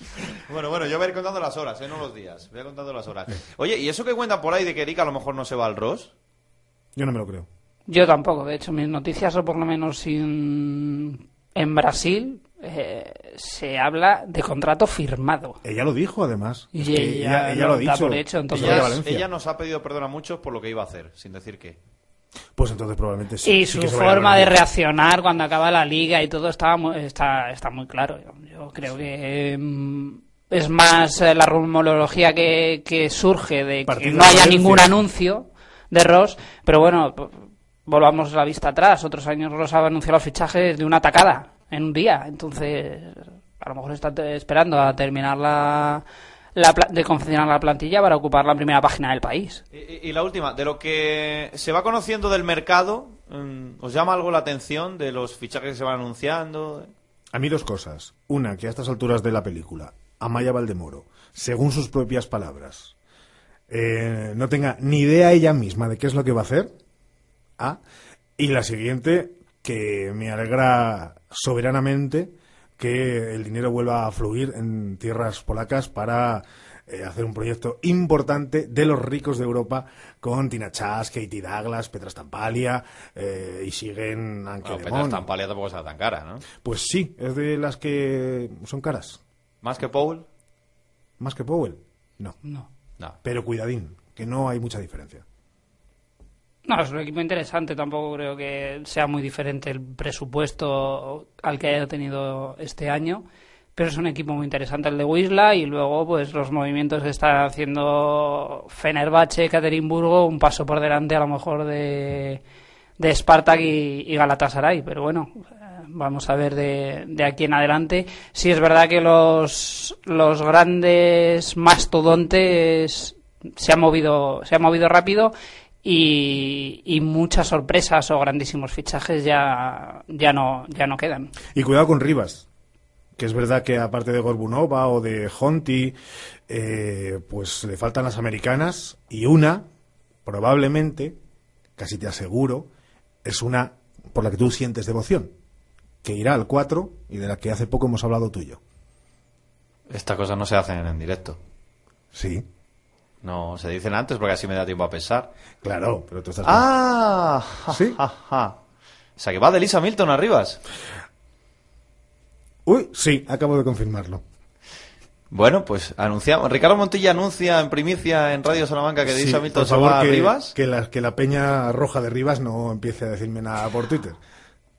Bueno, bueno, yo voy a ir contando las horas, ¿eh? no los días. Voy a ir contando las horas. Oye, ¿y eso que cuentan por ahí de que Erika a lo mejor no se va al Ross? Yo no me lo creo. Yo tampoco, de hecho, mis noticias, o por lo menos en, en Brasil, eh, se habla de contrato firmado. Ella lo dijo, además. Y Es que ella ella, lo lo ha dicho. por hecho, entonces- Ella nos ha pedido perdón a muchos por lo que iba a hacer, sin decir qué. Pues entonces probablemente sí. y sí su forma de reaccionar cuando acaba la liga y todo estaba muy- está, está muy claro. Yo, yo creo que mm, es más eh, la rumorología que, que surge de que no de haya Valencia. ningún anuncio de Ross, pero bueno, volvamos la vista atrás. Otros años Ross ha anunciado los fichajes de una tacada en un día, entonces a lo mejor está esperando a terminar la, la de confeccionar la plantilla para ocupar la primera página del país. Y, la última, de lo que se va conociendo del mercado, mm, ¿os llama algo la atención de los fichajes que se van anunciando? A mí dos cosas. Una, que a estas alturas de la película, Amaya Valdemoro, según sus propias palabras, eh, no tenga ni idea ella misma de qué es lo que va a hacer. A. Y la siguiente, que me alegra soberanamente que el dinero vuelva a fluir en tierras polacas para eh, hacer un proyecto importante de los ricos de Europa con Tina Chas, Katie Douglas, Petra Stampalia eh, y siguen Anke Bueno, Petra. Stampalia tampoco será tan cara, ¿no? Pues sí, es de las que son caras. ¿Más que Paul? ¿Más que Powell? No. No. No. Pero cuidadín, que no hay mucha diferencia. No, es un equipo interesante. Tampoco creo que sea muy diferente el presupuesto al que haya tenido este año. Pero es un equipo muy interesante el de Wisla y luego pues los movimientos que está haciendo Fenerbahce, Caterinburgo, un paso por delante a lo mejor de, de Spartak y, Galatasaray. Pero bueno, vamos a ver de, de aquí en adelante. Sí es verdad que los, los grandes mastodontes se han movido, se han movido rápido y, y muchas sorpresas o grandísimos fichajes ya, ya no, ya no quedan. Y cuidado con Rivas, que es verdad que aparte de Gorbunova o de Honti, eh, pues le faltan las americanas y una, probablemente, casi te aseguro, es una por la que tú sientes devoción, que irá al 4 y de la que hace poco hemos hablado tú y yo. Estas cosas no se hacen en directo. Sí. No, se dicen antes porque así me da tiempo a pensar. Claro, pero tú estás... ¡Ah! ¿Sí? Ja, ja. O sea, que va de Lisa Milton arribas. Uy, sí, acabo de confirmarlo. Bueno, pues anunciamos. Ricardo Montilla anuncia en primicia en Radio Salamanca que Sí, Lisa Milton se va a que, Rivas. Que la, que la peña roja de Rivas no empiece a decirme nada por Twitter.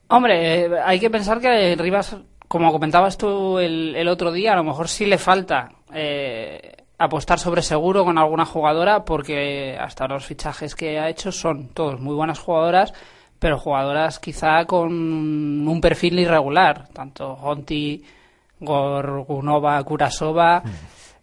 Hombre, eh, hay que pensar que Rivas, como comentabas tú el, el otro día, a lo mejor sí le falta eh, apostar sobre seguro con alguna jugadora, porque hasta los fichajes que ha hecho son todos muy buenas jugadoras, pero jugadoras quizá con un perfil irregular, tanto Honti, Gorgunova, Kurasova.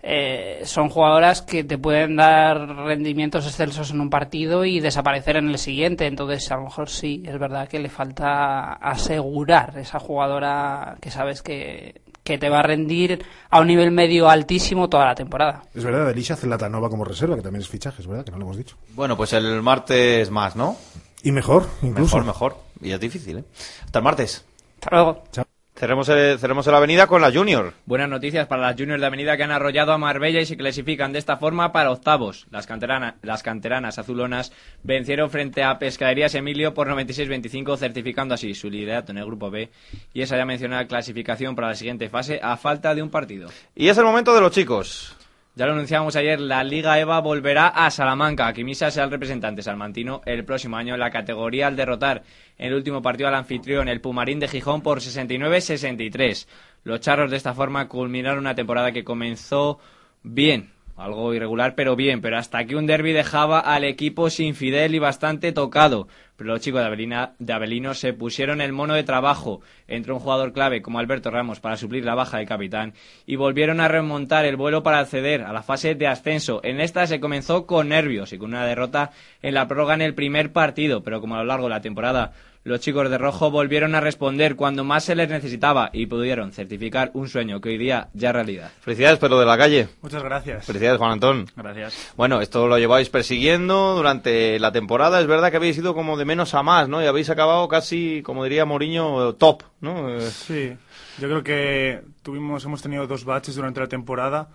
eh, son jugadoras que te pueden dar rendimientos excelsos en un partido y desaparecer en el siguiente. Entonces, a lo mejor sí, es verdad que le falta asegurar esa jugadora que sabes que, que te va a rendir a un nivel medio altísimo toda la temporada. Es verdad, Elisha Zlatanova como reserva, que también es fichaje, es verdad, que no lo hemos dicho. Bueno, pues el martes más, ¿no? Y mejor, incluso. Mejor, mejor. Y es difícil, ¿eh? Hasta el martes. Hasta luego. Chao. Cerremos, el- cerremos la avenida con la Junior. Buenas noticias para las Juniors de Avenida que han arrollado a Marbella y se clasifican de esta forma para octavos. Las, canterana- las canteranas azulonas vencieron frente a Pescaderías Emilio por 96-25, certificando así su liderato en el grupo B y esa ya mencionada clasificación para la siguiente fase a falta de un partido. Y es el momento de los chicos. Ya lo anunciábamos ayer, la Liga EVA volverá a Salamanca. Quimisa será el representante salmantino el próximo año en la categoría al derrotar en el último partido al anfitrión, el Pumarín de Gijón, por 69-63. Los charros de esta forma culminaron una temporada que comenzó bien, algo irregular, pero bien, pero hasta que un derby dejaba al equipo sin Fidel y bastante tocado. Pero los chicos de, Avelina, de Avelino se pusieron el mono de trabajo. Entró un jugador clave como Alberto Ramos para suplir la baja del capitán y volvieron a remontar el vuelo para acceder a la fase de ascenso. En esta se comenzó con nervios y con una derrota en la prórroga en el primer partido, pero como a lo largo de la temporada los chicos de rojo volvieron a responder cuando más se les necesitaba y pudieron certificar un sueño que hoy día ya es realidad. Felicidades, Pedro de la calle. Muchas gracias. Felicidades, Juan Antón. Gracias. Bueno, esto lo lleváis persiguiendo durante la temporada. Es verdad que habéis ido como de menos a más, ¿no? Y habéis acabado casi, como diría Mourinho, top, ¿no? Eh, Sí, yo creo que tuvimos, hemos tenido dos baches durante la temporada.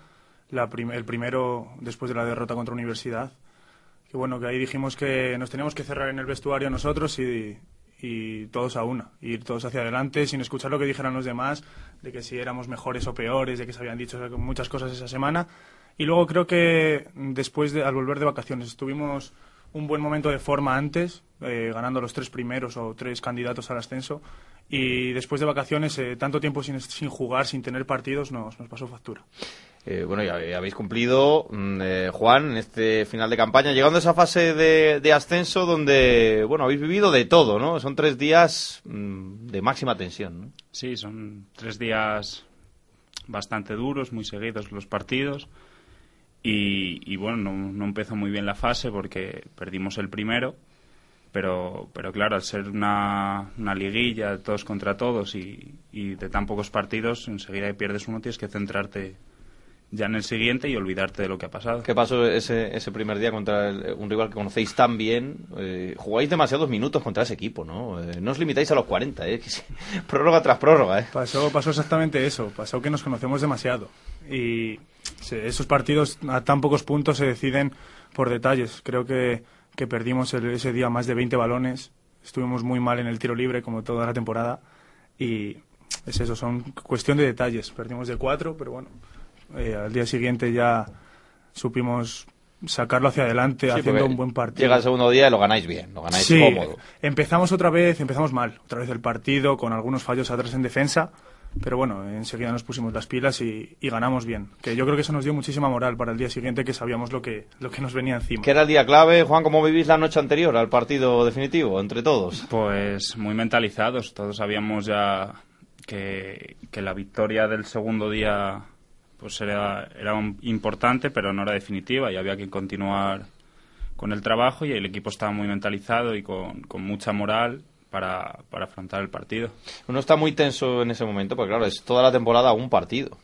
La prim- el primero después de la derrota contra Universidad. Que bueno, que ahí dijimos que nos teníamos que cerrar en el vestuario nosotros y, y todos a una, ir todos hacia adelante sin escuchar lo que dijeran los demás, de que si éramos mejores o peores, de que se habían dicho muchas cosas esa semana. Y luego creo que después, de, al volver de vacaciones, tuvimos un buen momento de forma antes, eh, ganando los tres primeros o tres candidatos al ascenso. Y después de vacaciones, eh, tanto tiempo sin, sin jugar, sin tener partidos, nos, nos pasó factura. eh, bueno, ya, ya habéis cumplido, mm, eh, Juan, en este final de campaña, llegando a esa fase de, de ascenso donde, bueno, habéis vivido de todo, ¿no? Son tres días mm, de máxima tensión, ¿no? Sí, son tres días bastante duros, muy seguidos los partidos. Y, y bueno, no, no empezó muy bien la fase porque perdimos el primero. Pero, pero claro, al ser una, una liguilla, de todos contra todos y, y de tan pocos partidos, enseguida que pierdes uno tienes que centrarte ya en el siguiente y olvidarte de lo que ha pasado. ¿Qué pasó ese, ese primer día contra el- un rival que conocéis tan bien? Eh, jugáis demasiados minutos contra ese equipo, ¿no? Eh, no os limitáis a los 40, ¿eh? Prórroga tras prórroga, ¿eh? Pasó, pasó exactamente eso, pasó que nos conocemos demasiado. Y esos partidos a tan pocos puntos se deciden por detalles. Creo que, que perdimos el- ese día más de 20 balones, estuvimos muy mal en el tiro libre como toda la temporada y es eso, son cuestión de detalles. Perdimos de cuatro, pero bueno, eh, al día siguiente ya supimos sacarlo hacia adelante Sí, haciendo un buen partido. Llega el segundo día y lo ganáis bien, lo ganáis Sí, cómodo. empezamos otra vez, empezamos mal, otra vez el partido con algunos fallos atrás en defensa, pero bueno, enseguida nos pusimos las pilas y, y ganamos bien. Que yo creo que eso nos dio muchísima moral para el día siguiente que sabíamos lo que, lo que nos venía encima. ¿Qué era el día clave, Juan? ¿Cómo vivís la noche anterior al partido definitivo, entre todos? Pues muy mentalizados. Todos sabíamos ya que, que la victoria del segundo día pues era, era un- importante, pero no era definitiva y había que continuar con el trabajo y el equipo estaba muy mentalizado y con, con mucha moral para, para afrontar el partido. Uno está muy tenso en ese momento, porque claro, es toda la temporada un partido,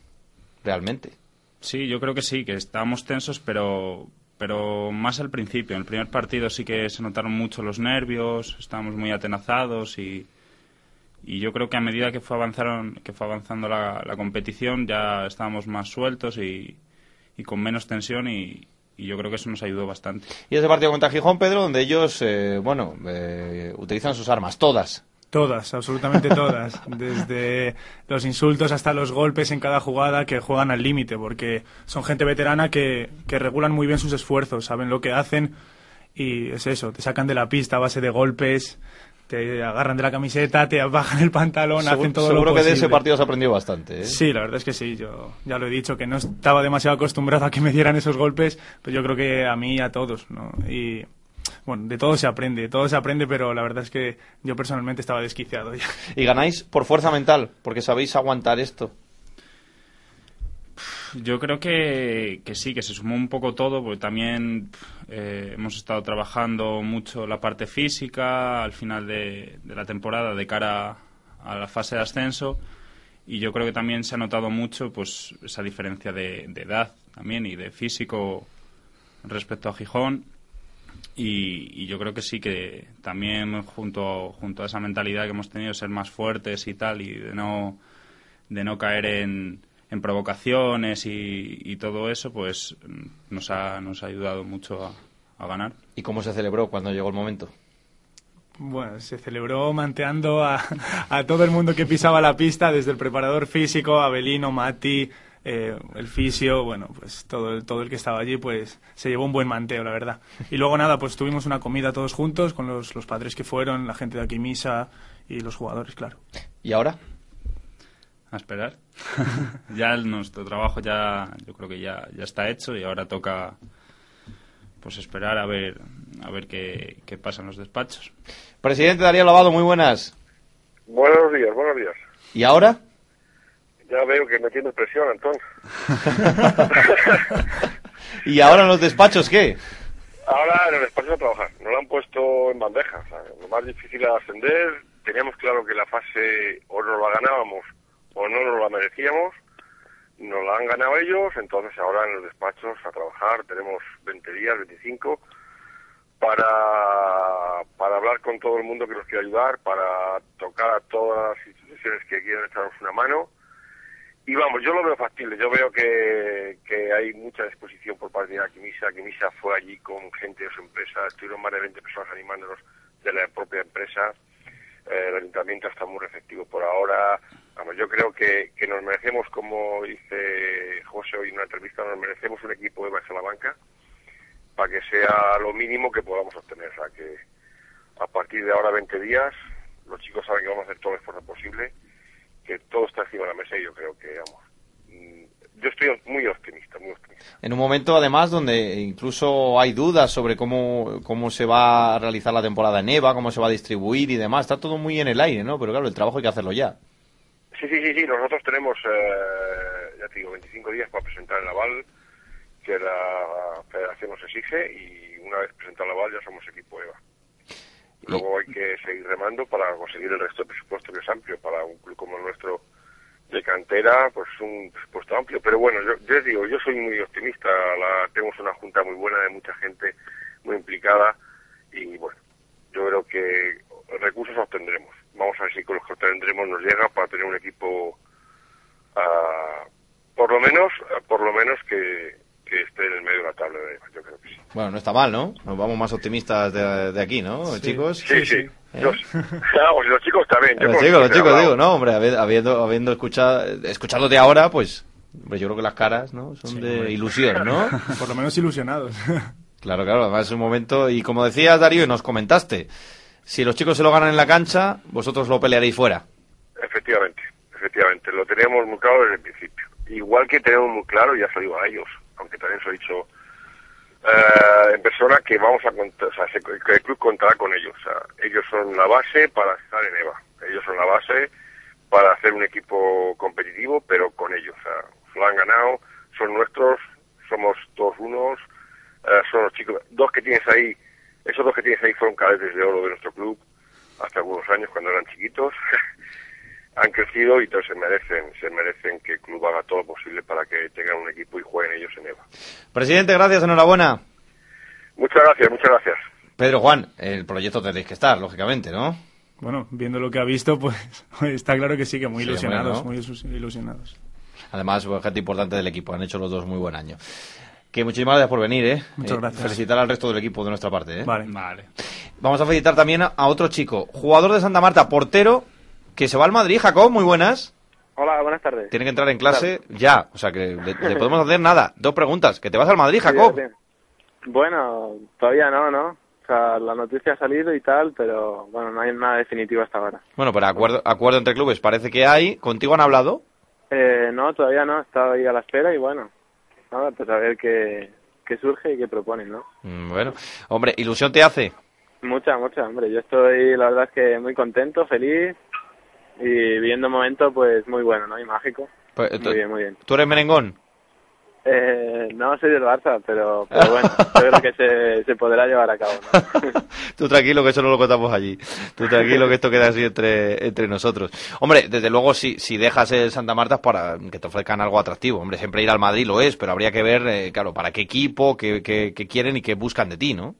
realmente. Sí, yo creo que sí, que estábamos tensos, pero, pero más al principio. En el primer partido sí que se notaron mucho los nervios, estábamos muy atenazados y, y yo creo que a medida que fue, avanzaron, que fue avanzando la, la competición ya estábamos más sueltos y, y con menos tensión y, y yo creo que eso nos ayudó bastante. Y ese partido contra Gijón, Pedro, donde ellos, eh, bueno, eh, utilizan sus armas, todas. Todas, absolutamente todas. Desde los insultos hasta los golpes en cada jugada que juegan al límite, porque son gente veterana que, que regulan muy bien sus esfuerzos, saben lo que hacen y es eso, te sacan de la pista a base de golpes, te agarran de la camiseta, te bajan el pantalón, Seguro, hacen todo seguro lo que posible. de ese partido has aprendido bastante. ¿eh? Sí, la verdad es que sí. Yo ya lo he dicho, que no estaba demasiado acostumbrado a que me dieran esos golpes, pero yo creo que a mí y a todos, ¿no? Y bueno, de todo se aprende, de todo se aprende, pero la verdad es que yo personalmente estaba desquiciado ya. Y ganáis por fuerza mental, porque sabéis aguantar esto. Yo creo que, que sí, que se sumó un poco todo, porque también eh, hemos estado trabajando mucho la parte física al final de, la temporada de cara a la fase de ascenso y yo creo que también se ha notado mucho pues esa diferencia de, de edad también y de físico respecto a Gijón y, y yo creo que sí que también junto junto a esa mentalidad que hemos tenido de ser más fuertes y tal y de no de no caer en, en provocaciones y, y todo eso pues nos ha nos ha ayudado mucho a, a ganar ¿Y cómo se celebró cuando llegó el momento? Bueno, se celebró manteando a, a todo el mundo que pisaba la pista, desde el preparador físico, Abelino, Mati, eh, el fisio, bueno, pues todo el, todo el que estaba allí, pues se llevó un buen manteo, la verdad. Y luego nada, pues tuvimos una comida todos juntos con los, los padres que fueron, la gente de aquí misa y los jugadores, claro. ¿Y ahora? A esperar ya el- nuestro trabajo ya yo creo que ya ya está hecho y ahora toca pues esperar a ver a ver qué, qué pasa en los despachos Presidente Darío Lavado, muy buenas. Buenos días, buenos días. ¿Y ahora? Ya veo que me tienes presión, Antón. ¿Y ahora en los despachos qué? Ahora en el despacho a trabajar. Nos lo han puesto en bandeja. o sea, lo más difícil era ascender. Teníamos claro que la fase o nos la ganábamos o no nos la merecíamos. Nos la han ganado ellos. Entonces ahora en los despachos a trabajar. Tenemos 20 días, 25 para, para hablar con todo el mundo que nos quiera ayudar, para tocar a todas las instituciones que quieran echarnos una mano. Y vamos, yo lo veo factible, yo veo que, que hay mucha disposición por parte de Aquimisa. Aquimisa fue allí con gente de su empresa, estuvieron más de 20 personas animándonos de la propia empresa. Eh, el ayuntamiento está muy receptivo por ahora. Vamos, yo creo que, que nos merecemos, como dice José hoy en una entrevista, nos merecemos un equipo de base a la banca para que sea lo mínimo que podamos obtener. O sea, que a partir de ahora 20 días, los chicos saben que vamos a hacer todo el esfuerzo posible, que todo está encima de la mesa y yo creo que, vamos, yo estoy muy optimista, muy optimista. En un momento, además, donde incluso hay dudas sobre cómo, cómo se va a realizar la temporada en EVA, cómo se va a distribuir y demás. Está todo muy en el aire, ¿no? Pero claro, el trabajo hay que hacerlo ya. Sí, sí, sí, sí, nosotros tenemos, eh, ya te digo, 25 días para presentar el aval que la federación nos exige y una vez presentado el aval ya somos equipo EVA. Luego hay que seguir remando para conseguir el resto del presupuesto que es amplio para un club como el nuestro de cantera, pues un presupuesto amplio. Pero bueno, yo, yo digo, yo soy muy optimista. La, tenemos una junta muy buena de mucha gente muy implicada y bueno, yo creo que recursos obtendremos. Vamos a ver si con los que obtendremos nos llega para tener un equipo, ah, por lo menos, por lo menos que, que esté en el medio de la tabla. de- Yo creo que sí. Bueno, no está mal, ¿no? Nos vamos más optimistas de, de aquí, ¿no, chicos? Sí, sí. ¿Eh? Los, chicos también. Yo Los chicos, los chicos, digo, no, hombre, habi- habiendo, habiendo escuchado, escuchándote ahora, pues, hombre, yo creo que las caras, ¿no? Son de hombre. ilusión, ¿no? Por lo menos ilusionados. Claro, claro, además es un momento, y como decías, Darío, y nos comentaste, si los chicos se lo ganan en la cancha, vosotros lo pelearéis fuera. Efectivamente, efectivamente. Lo teníamos muy claro desde el principio. Igual que tenemos muy claro, ya se lo digo a ellos, aunque también se lo he dicho eh, en persona, que vamos a contar, o sea, se- que el club contará con ellos. O sea, ellos son la base para estar en EVA. Ellos son la base para hacer un equipo competitivo, pero con ellos. O sea, se lo han ganado, son nuestros, somos todos unos, eh, son los chicos. Dos que tienes ahí, esos dos que tienes ahí fueron cadetes de oro de nuestro club hace algunos años cuando eran chiquitos. han crecido y entonces se merecen, se merecen que el club haga todo lo posible para que tengan un equipo y jueguen ellos en EVA. Presidente, gracias, enhorabuena. Muchas gracias, muchas gracias. Pedro Juan, el proyecto tenéis que estar, lógicamente, ¿no? Bueno, viendo lo que ha visto, pues está claro que sí, que muy Sí, ilusionados, bueno. muy ilusi- ilusionados. Además, gente importante del equipo, han hecho los dos muy buen año. Que muchísimas gracias por venir, ¿eh? Muchas Eh, gracias. Felicitar al resto del equipo de nuestra parte, ¿eh? Vale. Vale. Vamos a felicitar también a otro chico, jugador de Santa Marta, portero, que se va al Madrid, Jacob, muy buenas. Hola, buenas tardes. Tiene que entrar en clase ya, o sea que le, le podemos hacer nada. Dos preguntas, que te vas al Madrid, Jacob. Bueno, todavía no, ¿no? O sea, la noticia ha salido y tal, pero bueno, no hay nada definitivo hasta ahora. Bueno, pero acuerdo, acuerdo entre clubes parece que hay. ¿Contigo han hablado? Eh, no, todavía no, estaba ahí a la espera y bueno, nada, pues a ver qué, qué surge y qué proponen, ¿no? Mm, Bueno, hombre, ilusión te hace. Mucha, mucha, hombre. Yo estoy, la verdad es que muy contento, feliz y viviendo un momento pues muy bueno, ¿no? Y mágico. Pues, Muy bien, muy bien. ¿Tú eres merengón? Eh, no soy del Barça, pero, pero bueno, yo creo que se, se podrá llevar a cabo. ¿no? Tú tranquilo que eso no lo contamos allí. Tú tranquilo que esto queda así entre, entre nosotros. Hombre, desde luego si, si dejas el Santa Marta es para que te ofrezcan algo atractivo. Hombre, siempre ir al Madrid lo es, pero habría que ver, eh, claro, para qué equipo, qué, qué, qué quieren y qué buscan de ti, ¿no?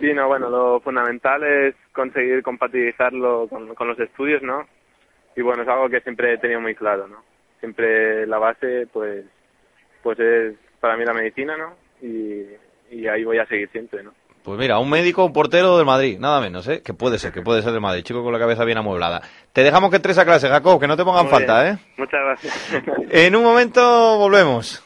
Sí, no, bueno, lo fundamental es conseguir compatibilizarlo con, con los estudios, ¿no? Y bueno, es algo que siempre he tenido muy claro, ¿no? Siempre la base, pues, pues es para mí la medicina, ¿no? Y, y ahí voy a seguir siempre, ¿no? Pues mira, un médico, un portero del Madrid, nada menos, ¿eh? Que puede ser, que puede ser del Madrid, chico con la cabeza bien amueblada. Te dejamos que entres a clase, Jacob, que no te pongan Muy falta, bien. ¿eh? Muchas gracias. En un momento volvemos.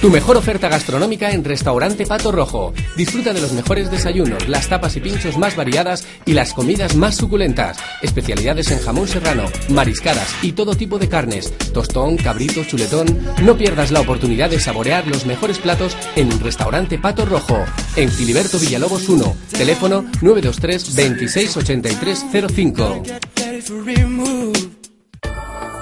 Tu mejor oferta gastronómica en Restaurante Pato Rojo. Disfruta de los mejores desayunos, las tapas y pinchos más variadas y las comidas más suculentas. Especialidades en jamón serrano, mariscadas y todo tipo de carnes. Tostón, cabrito, chuletón. No pierdas la oportunidad de saborear los mejores platos en Restaurante Pato Rojo. En Filiberto Villalobos 1. Teléfono 923 26 83 05.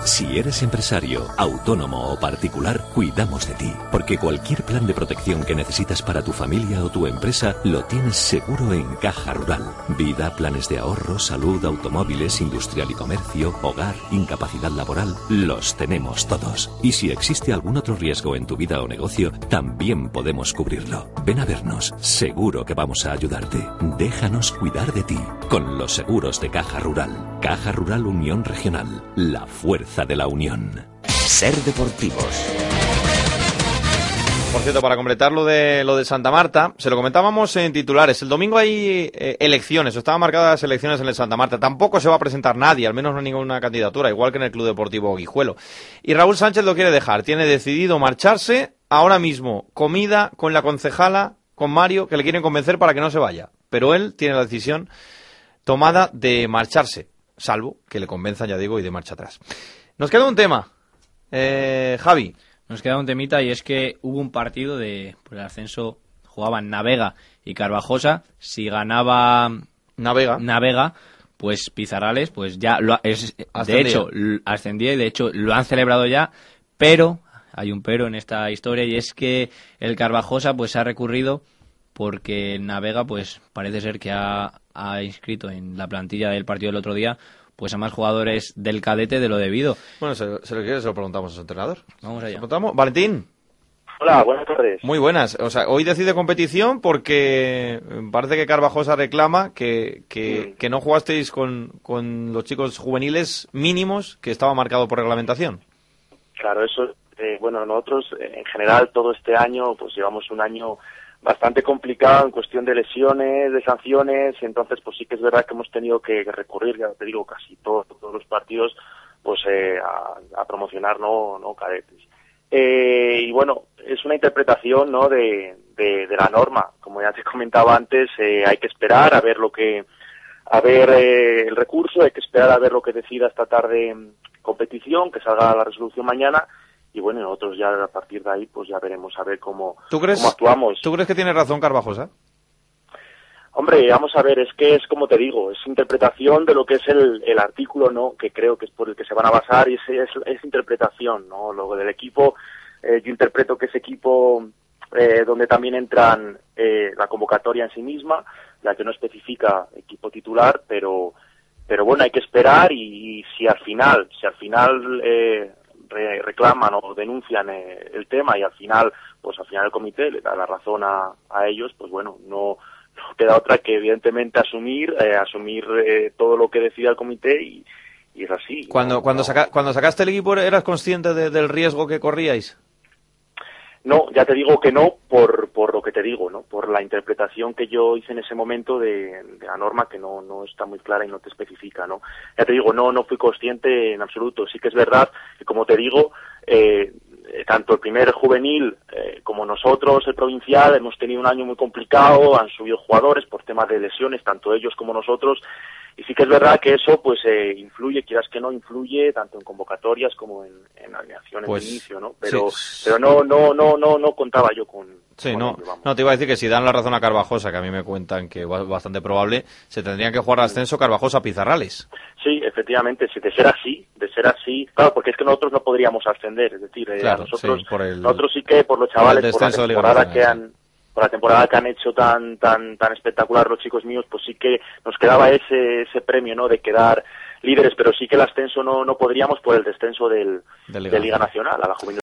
Si eres empresario, autónomo o particular, cuidamos de ti, porque cualquier plan de protección que necesitas para tu familia o tu empresa lo tienes seguro en Caja Rural. Vida, planes de ahorro, salud, automóviles, industrial y comercio, hogar, incapacidad laboral, los tenemos todos. Y si existe algún otro riesgo en tu vida o negocio, también podemos cubrirlo. Ven a vernos, seguro que vamos a ayudarte. Déjanos cuidar de ti con los seguros de Caja Rural. Caja Rural Unión Regional, la fuerza de la unión. Ser deportivos. Por cierto, para completar lo de, lo de Santa Marta, se lo comentábamos en titulares. El domingo hay eh, elecciones, o estaban marcadas elecciones en el Santa Marta. Tampoco se va a presentar nadie, al menos no ninguna candidatura, igual que en el Club Deportivo Guijuelo. Y Raúl Sánchez lo quiere dejar, tiene decidido marcharse ahora mismo. Comida con la concejala, con Mario, que le quieren convencer para que no se vaya. Pero él tiene la decisión tomada de marcharse, salvo que le convenzan, ya digo, y de marcha atrás. Nos queda un tema. Eh, Javi. Nos queda un temita y es que hubo un partido de por el ascenso, jugaban Navega y Carvajosa. Si ganaba Navega, Navega pues Pizarrales, pues ya lo ha- es, de hecho ascendía y de hecho lo han celebrado ya, pero hay un pero en esta historia y es que el Carvajosa pues ha recurrido porque Navega pues parece ser que ha, ha inscrito en la plantilla del partido del otro día pues a más jugadores del cadete de lo debido. Bueno, se, se lo quiere, se lo preguntamos a su entrenador. Vamos ¿Se allá. lo preguntamos? Valentín. Hola, buenas tardes. Muy buenas. O sea, hoy decide competición porque eh, parece que Carvajosa reclama que, que, que no jugasteis con, con los chicos juveniles mínimos que estaba marcado por reglamentación. Claro, eso, eh, bueno, nosotros eh, en general todo este año, pues llevamos un año bastante complicado en cuestión de lesiones, de sanciones, y entonces pues sí que es verdad que hemos tenido que recurrir, ya te digo, casi todos, todos los partidos, pues eh, a, promocionar no, no cadetes. Eh, y bueno, es una interpretación ¿no? de, de, de la norma. Como ya te comentaba antes, eh, hay que esperar a ver lo que a ver eh, el recurso, hay que esperar a ver lo que decida esta tarde competición, que salga la resolución mañana y bueno, nosotros ya a partir de ahí pues ya veremos a ver cómo, ¿Tú crees, cómo actuamos. ¿Tú crees que tiene razón Carvajosa? Hombre, vamos a ver, es que es como te digo, es interpretación de lo que es el, el artículo, ¿no? Que creo que es por el que se van a basar y es, es, es interpretación, ¿no? Luego del equipo, eh, yo interpreto que ese equipo eh, donde también entran eh, la convocatoria en sí misma, la que no especifica equipo titular, pero pero bueno, hay que esperar y, y si al final, si al final eh, re- reclaman o denuncian eh, el tema y al final, pues al final el comité le da la razón a, a ellos, pues bueno, no, no queda otra que evidentemente asumir, eh, asumir eh, todo lo que decida el comité y, y es así. Cuando, cuando, saca- cuando sacaste el equipo, ¿eras consciente de- del riesgo que corríais? No, ya te digo que no por, por lo que te digo, ¿no? Por la interpretación que yo hice en ese momento de, la norma que no, no está muy clara y no te especifica, ¿no? Ya te digo, no, no fui consciente en absoluto. Sí que es verdad que, como te digo, eh, eh, tanto el primer juvenil eh, como nosotros, el provincial, hemos tenido un año muy complicado, han subido jugadores por temas de lesiones, tanto ellos como nosotros, y sí que es verdad que eso pues eh, influye, quieras que no, influye tanto en convocatorias como en, en alineaciones Pues, de inicio, ¿no? Pero, sí. pero no, no, no, no, no contaba yo con, Sí, con no, ello, no, te iba a decir que si dan la razón a Carvajosa, que a mí me cuentan que es bastante probable, se tendrían que jugar ascenso Carvajosa-Pizarrales. Sí, efectivamente, si de ser así, de ser así, claro, porque es que nosotros no podríamos ascender, es decir, eh, Claro, nosotros, sí, por el- nosotros sí que por los chavales, por la de temporada que han, por la temporada que han hecho tan, tan, tan espectacular los chicos míos, pues sí que nos quedaba ese, ese premio, ¿no? De quedar líderes, pero sí que el ascenso no, no podríamos por el descenso del, De de Liga Liga Nacional a la Juvenil